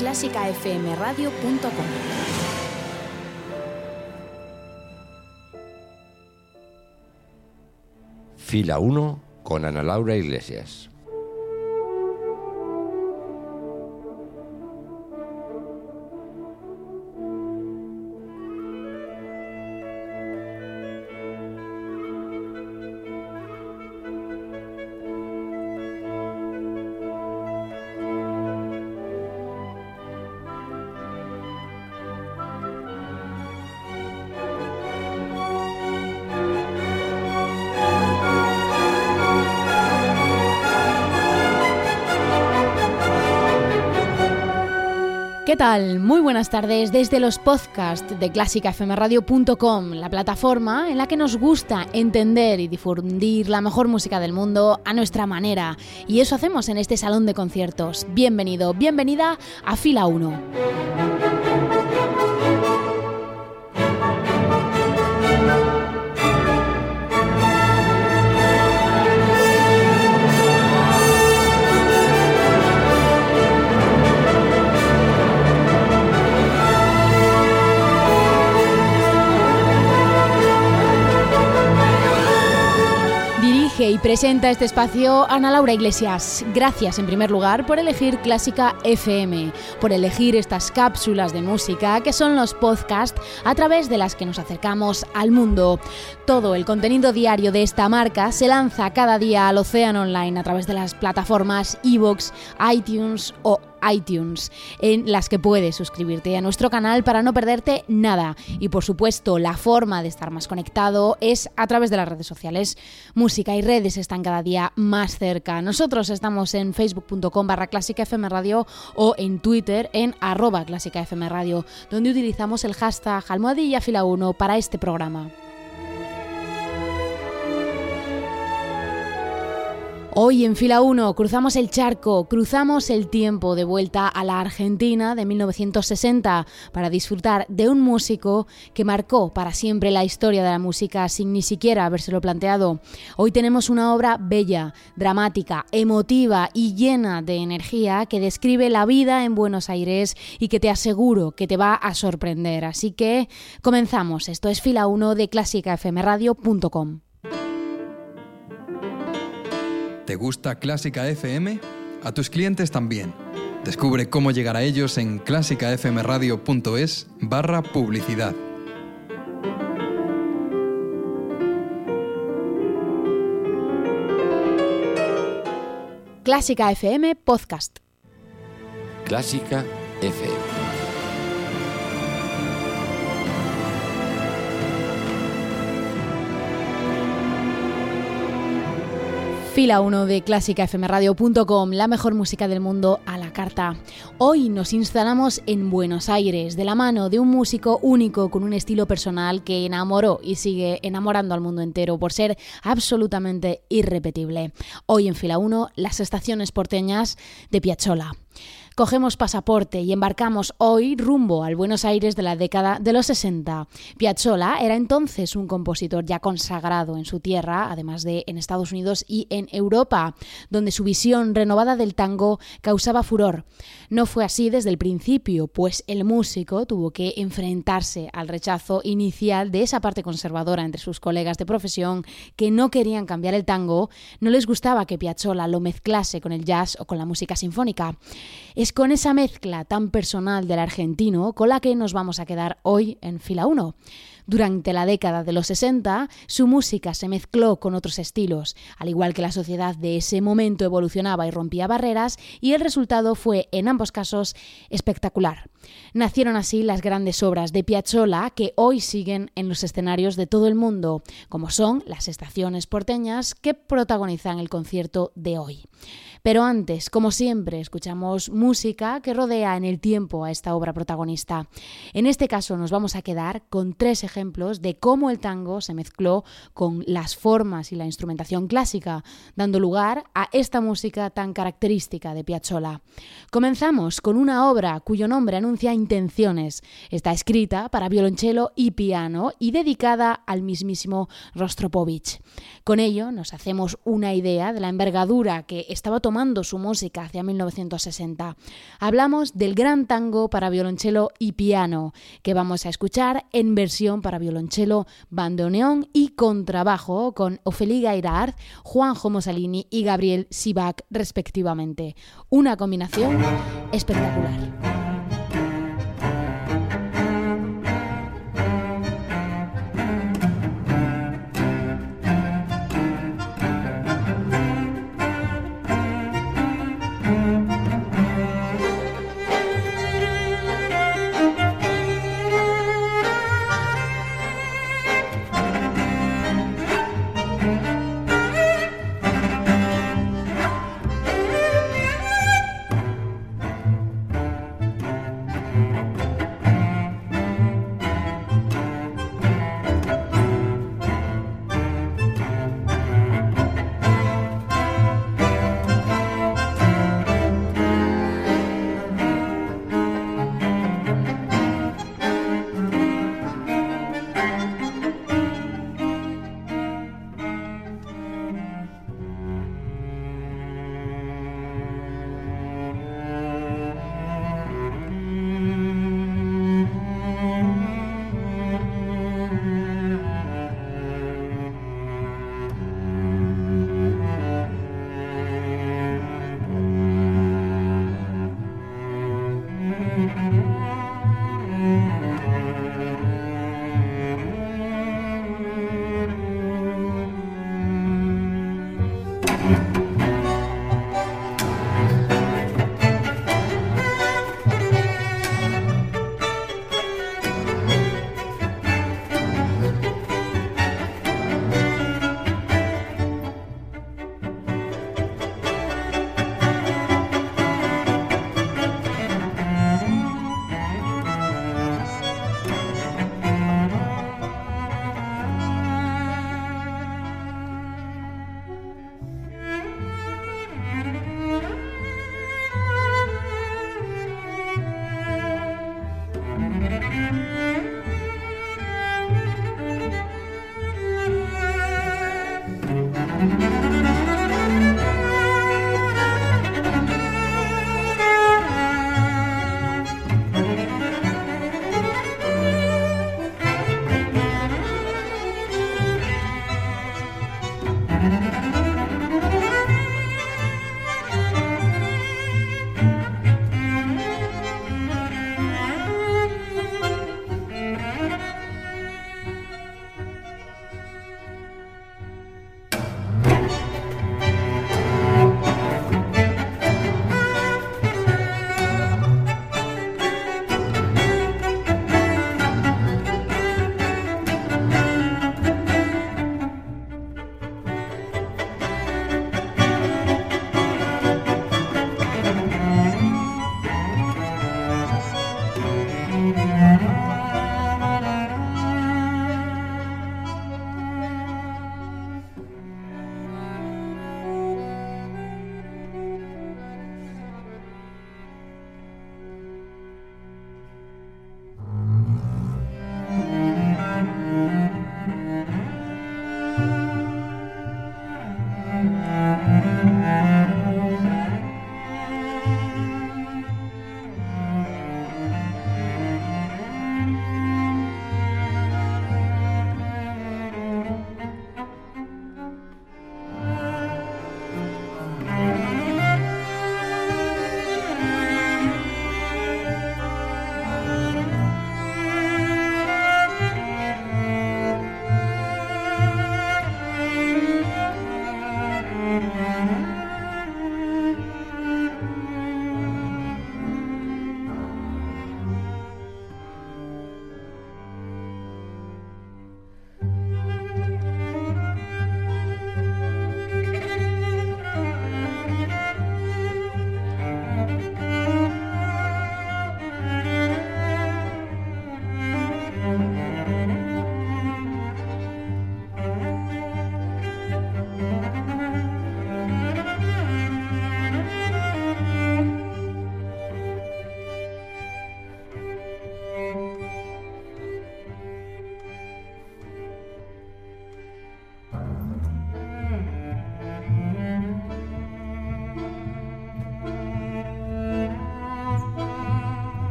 clásicafmradio.com Fila 1 con Ana Laura Iglesias. Tal? Muy buenas tardes desde los podcasts de clásicafmradio.com, la plataforma en la que nos gusta entender y difundir la mejor música del mundo a nuestra manera. Y eso hacemos en este salón de conciertos. Bienvenido, bienvenida a Fila 1. Presenta este espacio Ana Laura Iglesias. Gracias en primer lugar por elegir Clásica FM, por elegir estas cápsulas de música que son los podcasts a través de las que nos acercamos al mundo. Todo el contenido diario de esta marca se lanza cada día al océano online a través de las plataformas iVoox, iTunes o iTunes, en las que puedes suscribirte a nuestro canal para no perderte nada. Y por supuesto, la forma de estar más conectado es a través de las redes sociales. Música y redes están cada día más cerca. Nosotros estamos en facebook.com barra o en Twitter en arroba clásica donde utilizamos el hashtag almohadilla fila 1 para este programa. Hoy en fila 1 cruzamos el charco, cruzamos el tiempo de vuelta a la Argentina de 1960 para disfrutar de un músico que marcó para siempre la historia de la música sin ni siquiera habérselo planteado. Hoy tenemos una obra bella, dramática, emotiva y llena de energía que describe la vida en Buenos Aires y que te aseguro que te va a sorprender. Así que comenzamos. Esto es fila 1 de clásicafmradio.com. ¿Te gusta Clásica FM? A tus clientes también. Descubre cómo llegar a ellos en clásicafmradio.es barra publicidad. Clásica FM Podcast. Clásica FM. Fila 1 de clásicafmradio.com, la mejor música del mundo a la carta. Hoy nos instalamos en Buenos Aires, de la mano de un músico único con un estilo personal que enamoró y sigue enamorando al mundo entero por ser absolutamente irrepetible. Hoy en Fila 1, las estaciones porteñas de Piazzolla. Cogemos pasaporte y embarcamos hoy rumbo al Buenos Aires de la década de los 60. Piazzolla era entonces un compositor ya consagrado en su tierra, además de en Estados Unidos y en Europa, donde su visión renovada del tango causaba furor. No fue así desde el principio, pues el músico tuvo que enfrentarse al rechazo inicial de esa parte conservadora entre sus colegas de profesión que no querían cambiar el tango, no les gustaba que Piazzolla lo mezclase con el jazz o con la música sinfónica. Con esa mezcla tan personal del argentino con la que nos vamos a quedar hoy en fila 1. Durante la década de los 60, su música se mezcló con otros estilos, al igual que la sociedad de ese momento evolucionaba y rompía barreras, y el resultado fue, en ambos casos, espectacular. Nacieron así las grandes obras de Piazzolla que hoy siguen en los escenarios de todo el mundo, como son las estaciones porteñas que protagonizan el concierto de hoy. Pero antes, como siempre, escuchamos música que rodea en el tiempo a esta obra protagonista. En este caso nos vamos a quedar con tres ejemplos de cómo el tango se mezcló con las formas y la instrumentación clásica, dando lugar a esta música tan característica de Piazzolla. Comenzamos con una obra cuyo nombre anuncia intenciones. Está escrita para violonchelo y piano y dedicada al mismísimo Rostropovich. Con ello nos hacemos una idea de la envergadura que estaba tomando su música hacia 1960. Hablamos del gran tango para violonchelo y piano, que vamos a escuchar en versión para violonchelo, bandoneón y contrabajo con Ofelia Gairard, Juanjo Mosalini y Gabriel Sibac respectivamente. Una combinación espectacular.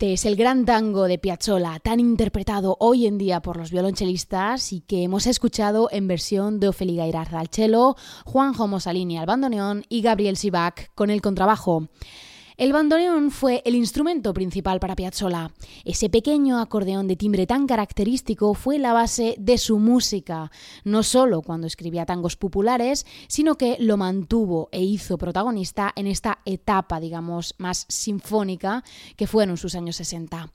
Este es el gran tango de Piazzolla, tan interpretado hoy en día por los violonchelistas y que hemos escuchado en versión de Ofeli Gairarza al cello, Juanjo Mosalini al bandoneón y Gabriel Sibac con el contrabajo. El bandoneón fue el instrumento principal para Piazzolla. Ese pequeño acordeón de timbre tan característico fue la base de su música, no solo cuando escribía tangos populares, sino que lo mantuvo e hizo protagonista en esta etapa, digamos, más sinfónica que fueron sus años 60.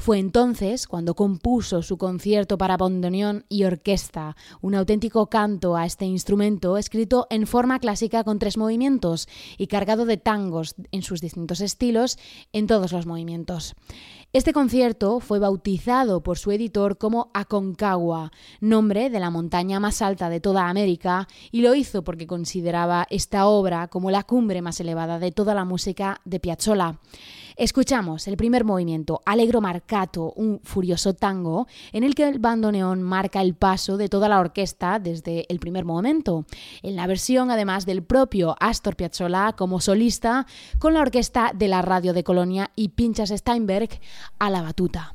Fue entonces cuando compuso su concierto para bandoneón y orquesta, un auténtico canto a este instrumento escrito en forma clásica con tres movimientos y cargado de tangos en sus distintos estilos en todos los movimientos. Este concierto fue bautizado por su editor como Aconcagua, nombre de la montaña más alta de toda América, y lo hizo porque consideraba esta obra como la cumbre más elevada de toda la música de Piazzolla. Escuchamos el primer movimiento, Alegro Marcato, un furioso tango, en el que el bandoneón marca el paso de toda la orquesta desde el primer momento, en la versión además del propio Astor Piazzolla como solista, con la orquesta de la radio de Colonia y Pinchas Steinberg a la batuta.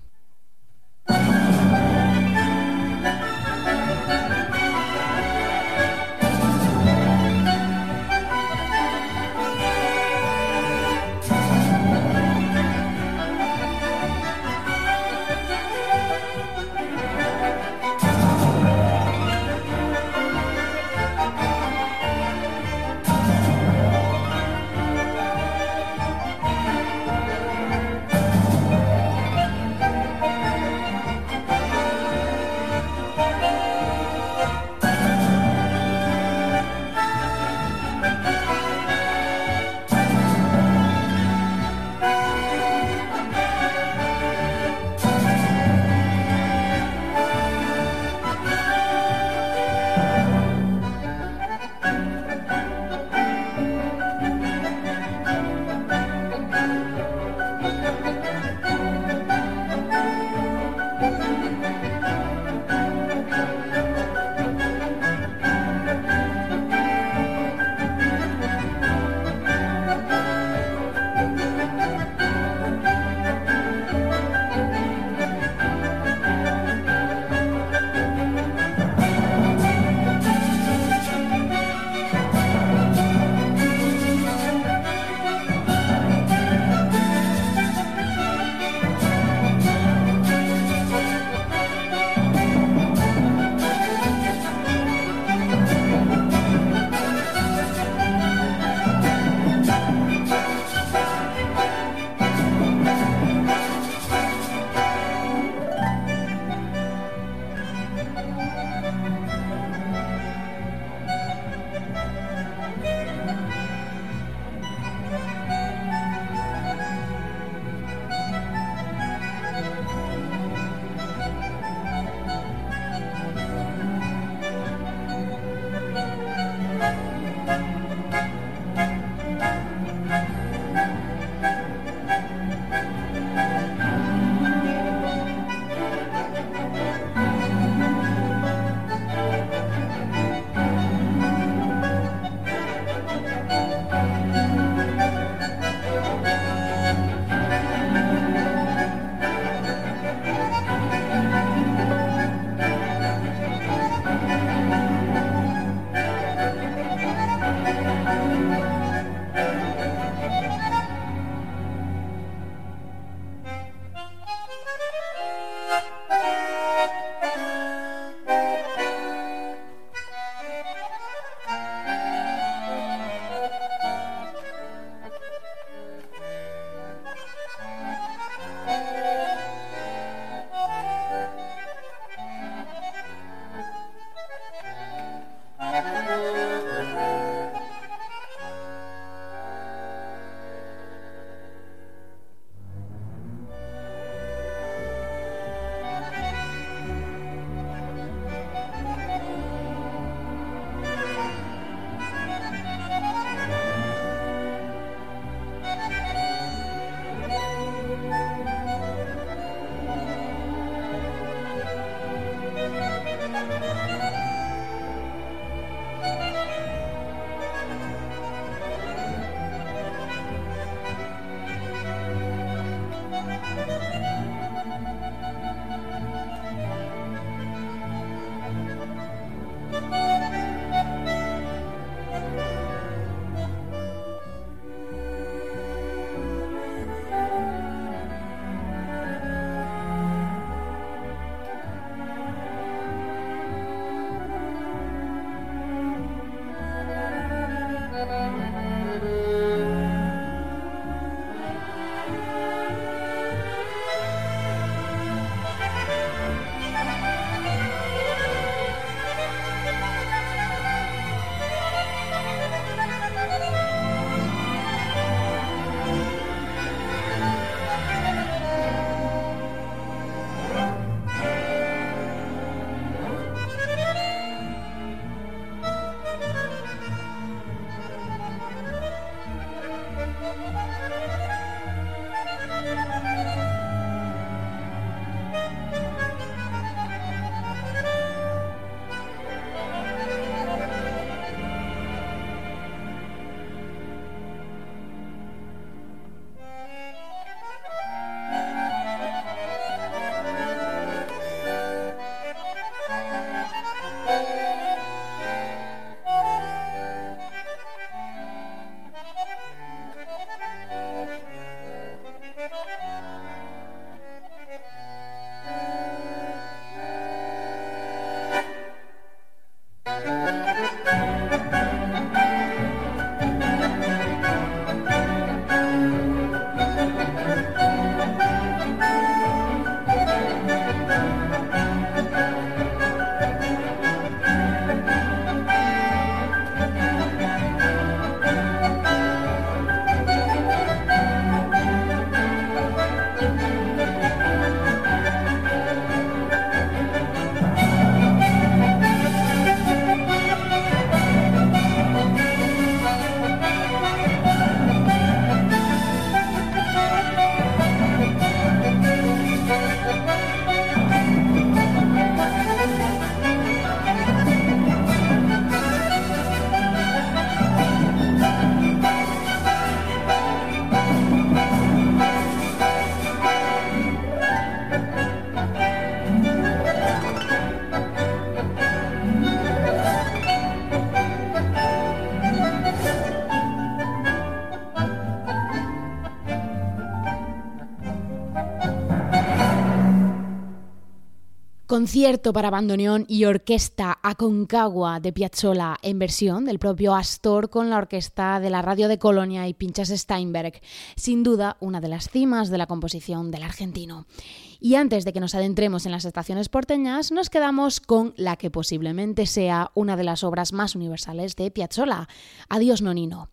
Concierto para bandoneón y orquesta Aconcagua de Piazzolla en versión del propio Astor con la orquesta de la Radio de Colonia y Pinchas Steinberg. Sin duda, una de las cimas de la composición del argentino. Y antes de que nos adentremos en las estaciones porteñas, nos quedamos con la que posiblemente sea una de las obras más universales de Piazzolla, Adiós Nonino.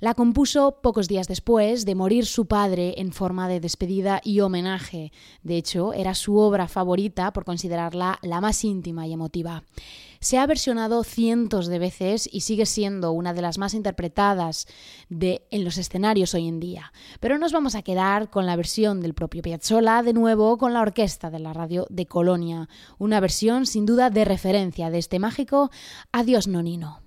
La compuso pocos días después de morir su padre en forma de despedida y homenaje. De hecho, era su obra favorita por considerarla la más íntima y emotiva. Se ha versionado cientos de veces y sigue siendo una de las más interpretadas en los escenarios hoy en día. Pero nos vamos a quedar con la versión del propio Piazzolla, de nuevo con la orquesta de la radio de Colonia, una versión sin duda de referencia de este mágico Adiós Nonino.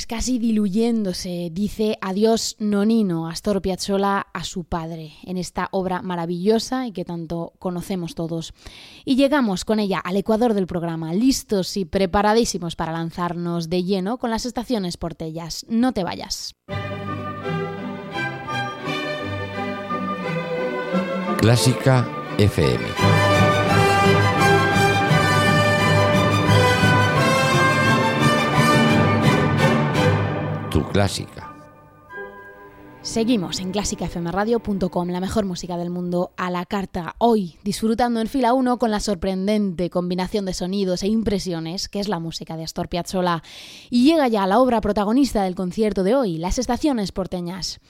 Pues casi diluyéndose, dice adiós Nonino Astor Piazzolla a su padre en esta obra maravillosa y que tanto conocemos todos. Y llegamos con ella al ecuador del programa, listos y preparadísimos para lanzarnos de lleno con las estaciones portellas. No te vayas. Clásica FM. Clásica. Seguimos en clásicafmradio.com, la mejor música del mundo a la carta. Hoy disfrutando en fila 1 con la sorprendente combinación de sonidos e impresiones que es la música de Astor Piazzolla. Y llega ya la obra protagonista del concierto de hoy, Las estaciones porteñas.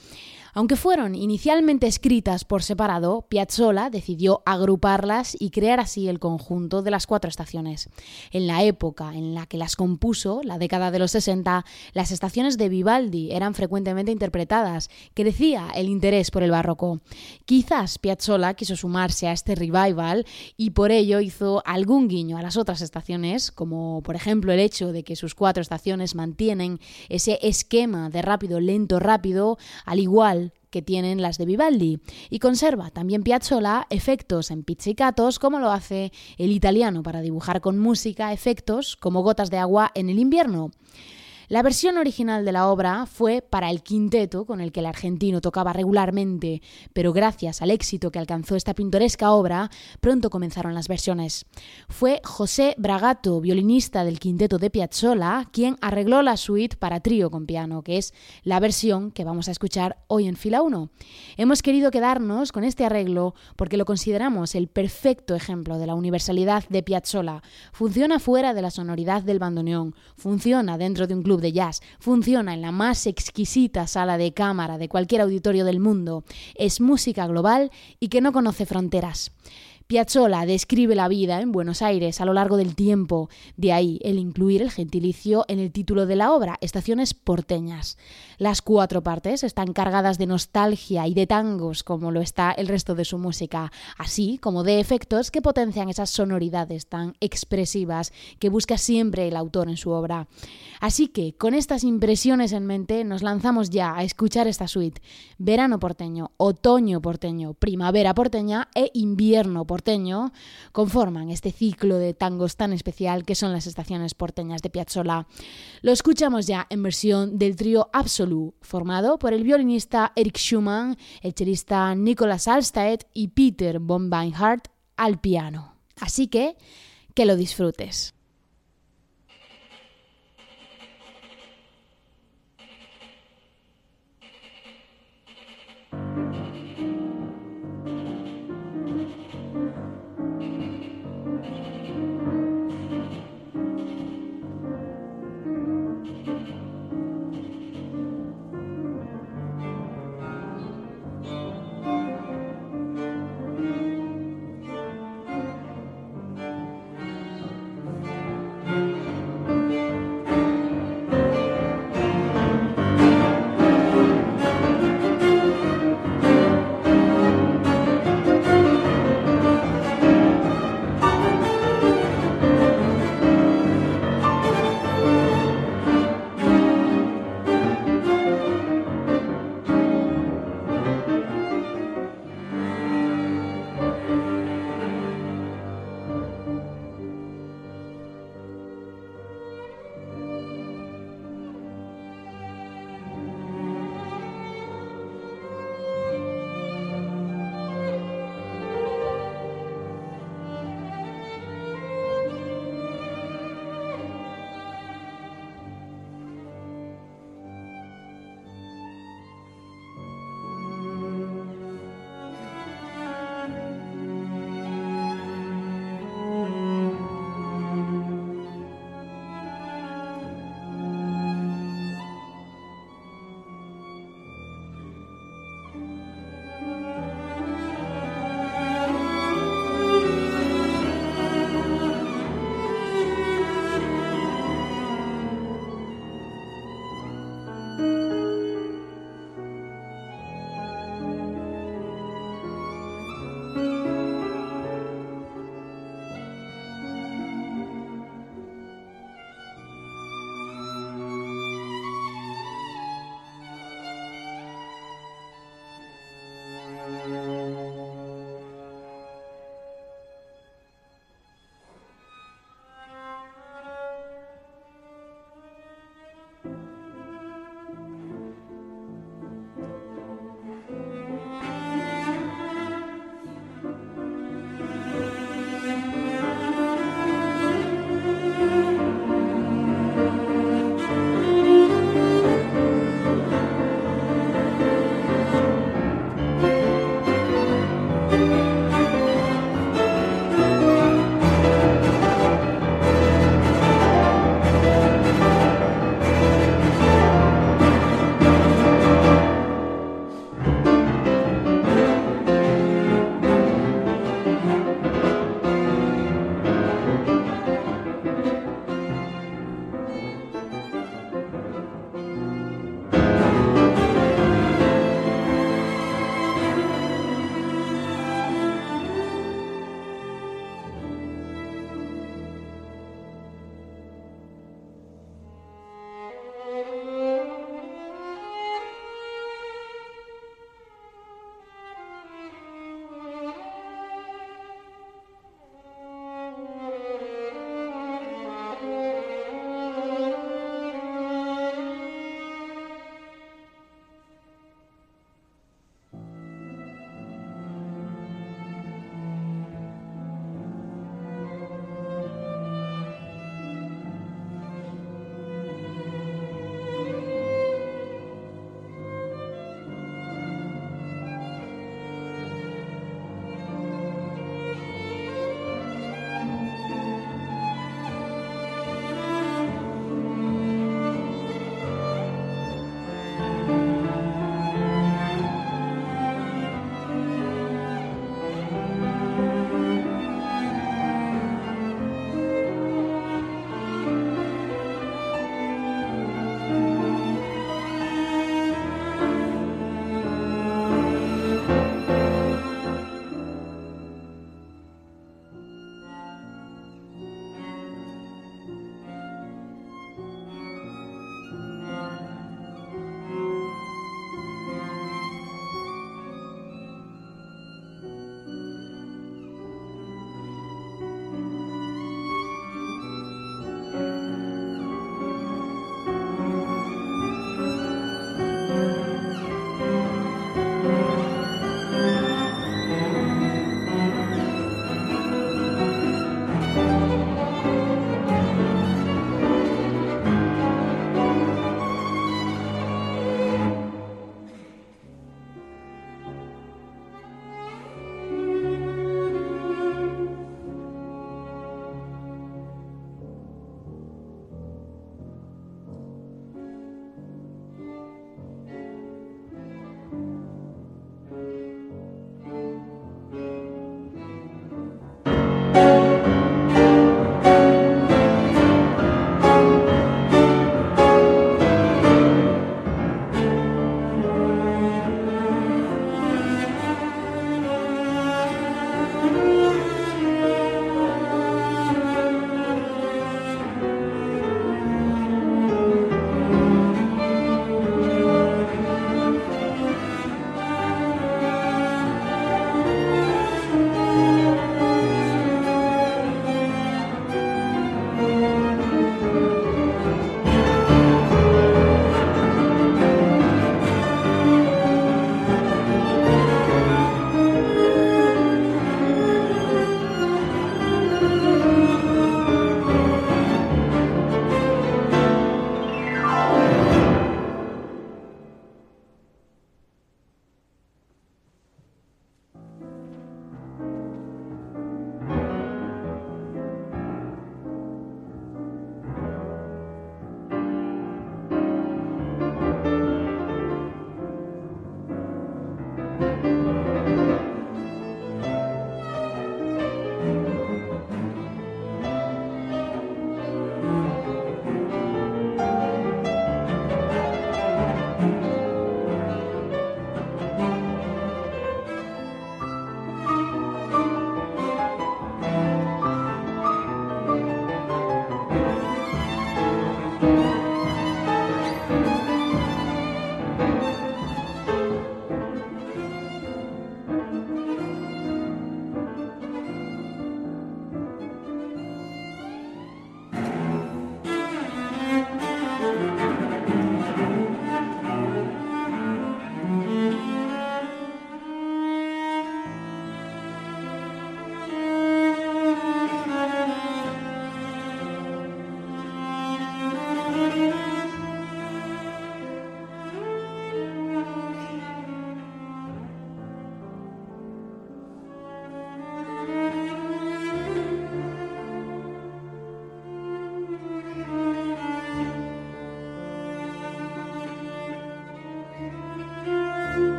Aunque fueron inicialmente escritas por separado, Piazzolla decidió agruparlas y crear así el conjunto de las cuatro estaciones. En la época en la que las compuso, la década de los 60, las estaciones de Vivaldi eran frecuentemente interpretadas, crecía el interés por el barroco. Quizás Piazzolla quiso sumarse a este revival y por ello hizo algún guiño a las otras estaciones, como por ejemplo el hecho de que sus cuatro estaciones mantienen ese esquema de rápido, lento, rápido, al igual que tienen las de Vivaldi y conserva también Piazzolla efectos en pizzicatos como lo hace el italiano para dibujar con música efectos como gotas de agua en el invierno. La versión original de la obra fue para el quinteto con el que el argentino tocaba regularmente, pero gracias al éxito que alcanzó esta pintoresca obra, pronto comenzaron las versiones. Fue José Bragato, violinista del quinteto de Piazzolla, quien arregló la suite para trío con piano, que es la versión que vamos a escuchar hoy en fila 1. Hemos querido quedarnos con este arreglo porque lo consideramos el perfecto ejemplo de la universalidad de Piazzolla. Funciona fuera de la sonoridad del bandoneón, funciona dentro de un club de jazz funciona en la más exquisita sala de cámara de cualquier auditorio del mundo. Es música global y que no conoce fronteras. Piazzolla describe la vida en Buenos Aires a lo largo del tiempo, de ahí el incluir el gentilicio en el título de la obra, Estaciones porteñas. Las cuatro partes están cargadas de nostalgia y de tangos, como lo está el resto de su música, así como de efectos que potencian esas sonoridades tan expresivas que busca siempre el autor en su obra. Así que, con estas impresiones en mente, nos lanzamos ya a escuchar esta suite. Verano porteño, otoño porteño, primavera porteña e invierno porteño conforman este ciclo de tangos tan especial que son las estaciones porteñas de Piazzolla. Lo escuchamos ya en versión del trío Formado por el violinista Eric Schumann, el chelista Nicolas Alstaed y Peter von Beinhardt al piano. Así que, que lo disfrutes.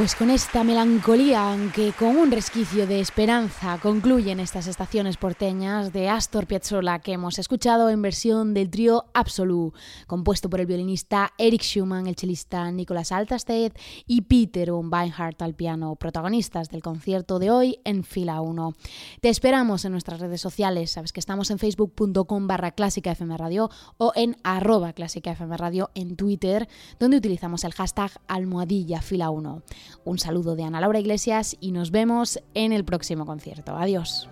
Pues con esta melancolía, aunque con un resquicio de esperanza, concluyen estas estaciones porteñas de Astor Piazzolla que hemos escuchado en versión del trío Absolu, compuesto por el violinista Eric Schumann, el chelista Nicolas Altasted y Peter von Weinhardt al piano, protagonistas del concierto de hoy en fila 1. Te esperamos en nuestras redes sociales, sabes que estamos en facebook.com barra clásica FM Radio o en arroba clásica FM Radio en Twitter, donde utilizamos el hashtag almohadilla fila 1. Un saludo de Ana Laura Iglesias y nos vemos en el próximo concierto. Adiós.